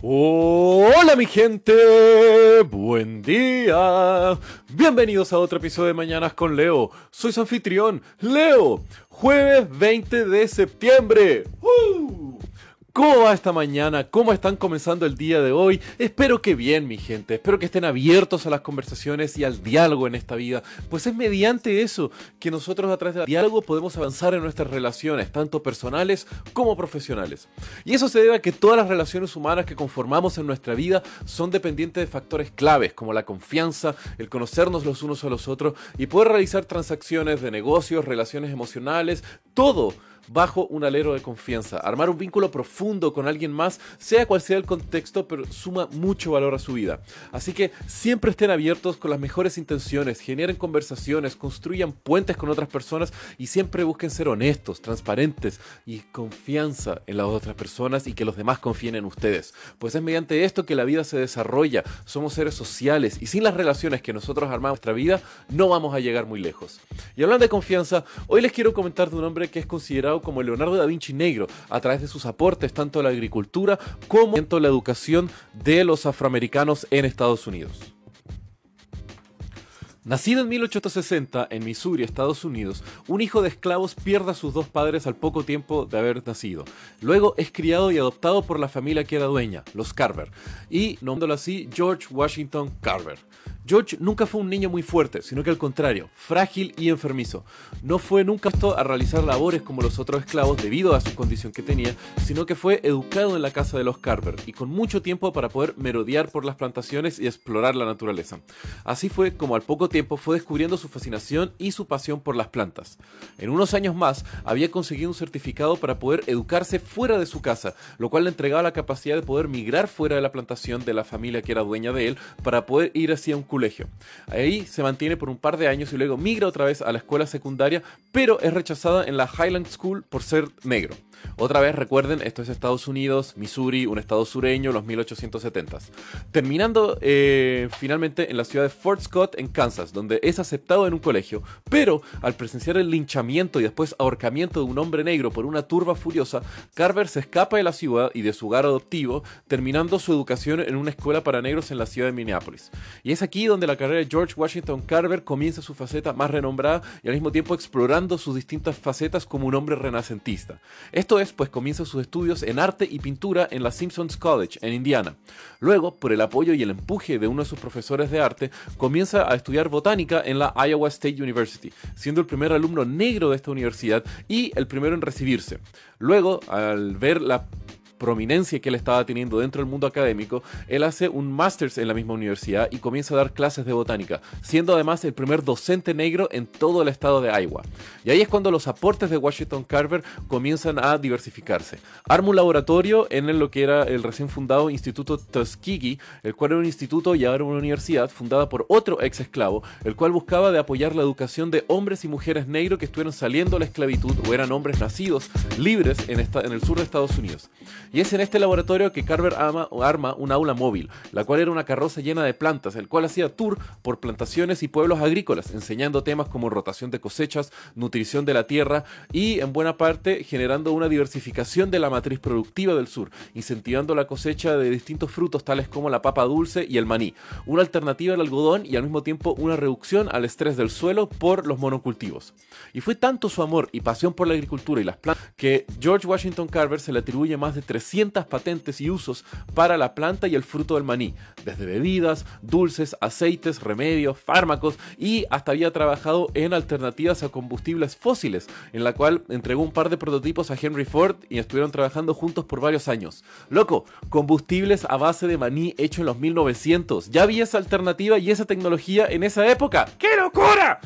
Hola mi gente, buen día. Bienvenidos a otro episodio de Mañanas con Leo. Soy su anfitrión, Leo. Jueves 20 de septiembre. ¿Cómo va esta mañana? ¿Cómo están comenzando el día de hoy? Espero que bien, mi gente. Espero que estén abiertos a las conversaciones y al diálogo en esta vida. Pues es mediante eso que nosotros a través del diálogo podemos avanzar en nuestras relaciones, tanto personales como profesionales. Y eso se debe a que todas las relaciones humanas que conformamos en nuestra vida son dependientes de factores claves como la confianza, el conocernos los unos a los otros y poder realizar transacciones de negocios, relaciones emocionales, todo bajo un alero de confianza. Armar un vínculo profundo con alguien más, sea cual sea el contexto, pero suma mucho valor a su vida. Así que siempre estén abiertos con las mejores intenciones, generen conversaciones, construyan puentes con otras personas y siempre busquen ser honestos, transparentes y confianza en las otras personas y que los demás confíen en ustedes. Pues es mediante esto que la vida se desarrolla. Somos seres sociales y sin las relaciones que nosotros armamos nuestra vida no vamos a llegar muy lejos. Y hablando de confianza, hoy les quiero comentar de un hombre que es considerado como Leonardo da Vinci negro a través de sus aportes tanto a la agricultura como a la educación de los afroamericanos en Estados Unidos. Nacido en 1860 en Missouri, Estados Unidos, un hijo de esclavos pierde a sus dos padres al poco tiempo de haber nacido. Luego es criado y adoptado por la familia que era dueña, los Carver, y nombrándolo así George Washington Carver. George nunca fue un niño muy fuerte, sino que al contrario, frágil y enfermizo. No fue nunca apto a realizar labores como los otros esclavos debido a su condición que tenía, sino que fue educado en la casa de los Carver y con mucho tiempo para poder merodear por las plantaciones y explorar la naturaleza. Así fue como al poco tiempo fue descubriendo su fascinación y su pasión por las plantas. En unos años más había conseguido un certificado para poder educarse fuera de su casa, lo cual le entregaba la capacidad de poder migrar fuera de la plantación de la familia que era dueña de él para poder ir hacia un Ahí se mantiene por un par de años y luego migra otra vez a la escuela secundaria, pero es rechazada en la Highland School por ser negro. Otra vez recuerden, esto es Estados Unidos, Missouri, un estado sureño, los 1870s. Terminando eh, finalmente en la ciudad de Fort Scott, en Kansas, donde es aceptado en un colegio, pero al presenciar el linchamiento y después ahorcamiento de un hombre negro por una turba furiosa, Carver se escapa de la ciudad y de su hogar adoptivo, terminando su educación en una escuela para negros en la ciudad de Minneapolis. Y es aquí donde la carrera de George Washington Carver comienza su faceta más renombrada y al mismo tiempo explorando sus distintas facetas como un hombre renacentista. Esto es, pues comienza sus estudios en arte y pintura en la Simpsons College, en Indiana. Luego, por el apoyo y el empuje de uno de sus profesores de arte, comienza a estudiar botánica en la Iowa State University, siendo el primer alumno negro de esta universidad y el primero en recibirse. Luego, al ver la prominencia que él estaba teniendo dentro del mundo académico, él hace un máster en la misma universidad y comienza a dar clases de botánica, siendo además el primer docente negro en todo el estado de Iowa. Y ahí es cuando los aportes de Washington Carver comienzan a diversificarse. Arma un laboratorio en lo que era el recién fundado Instituto Tuskegee, el cual era un instituto y ahora una universidad fundada por otro ex esclavo, el cual buscaba de apoyar la educación de hombres y mujeres negros que estuvieron saliendo de la esclavitud o eran hombres nacidos libres en, en el sur de Estados Unidos. Y es en este laboratorio que Carver arma un aula móvil, la cual era una carroza llena de plantas, el cual hacía tour por plantaciones y pueblos agrícolas, enseñando temas como rotación de cosechas, nutrición de la tierra y en buena parte generando una diversificación de la matriz productiva del sur, incentivando la cosecha de distintos frutos tales como la papa dulce y el maní, una alternativa al algodón y al mismo tiempo una reducción al estrés del suelo por los monocultivos. Y fue tanto su amor y pasión por la agricultura y las plantas que George Washington Carver se le atribuye más de 300 patentes y usos para la planta y el fruto del maní, desde bebidas, dulces, aceites, remedios, fármacos y hasta había trabajado en alternativas a combustibles fósiles, en la cual entregó un par de prototipos a Henry Ford y estuvieron trabajando juntos por varios años. Loco, combustibles a base de maní hecho en los 1900. Ya había esa alternativa y esa tecnología en esa época. ¡Qué locura!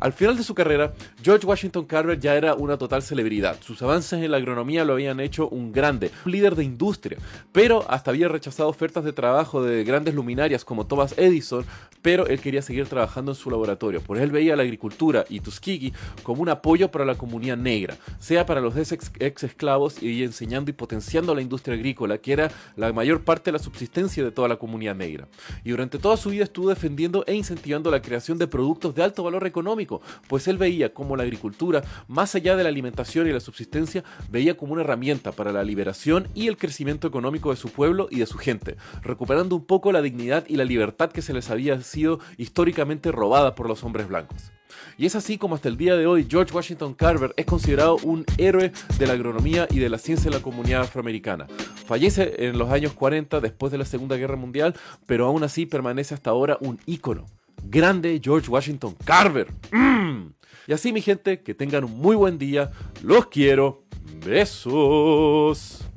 Al final de su carrera, George Washington Carver ya era una total celebridad. Sus avances en la agronomía lo habían hecho un grande, un líder de industria, pero hasta había rechazado ofertas de trabajo de grandes luminarias como Thomas Edison, pero él quería seguir trabajando en su laboratorio. Por él veía la agricultura y Tuskegee como un apoyo para la comunidad negra, sea para los ex, ex esclavos y enseñando y potenciando la industria agrícola, que era la mayor parte de la subsistencia de toda la comunidad negra. Y durante toda su vida estuvo defendiendo e incentivando la creación de productos de alto valor económico pues él veía como la agricultura, más allá de la alimentación y la subsistencia, veía como una herramienta para la liberación y el crecimiento económico de su pueblo y de su gente, recuperando un poco la dignidad y la libertad que se les había sido históricamente robada por los hombres blancos. Y es así como hasta el día de hoy George Washington Carver es considerado un héroe de la agronomía y de la ciencia de la comunidad afroamericana. Fallece en los años 40 después de la Segunda Guerra Mundial, pero aún así permanece hasta ahora un ícono. Grande George Washington Carver. Mm. Y así mi gente, que tengan un muy buen día. Los quiero. Besos.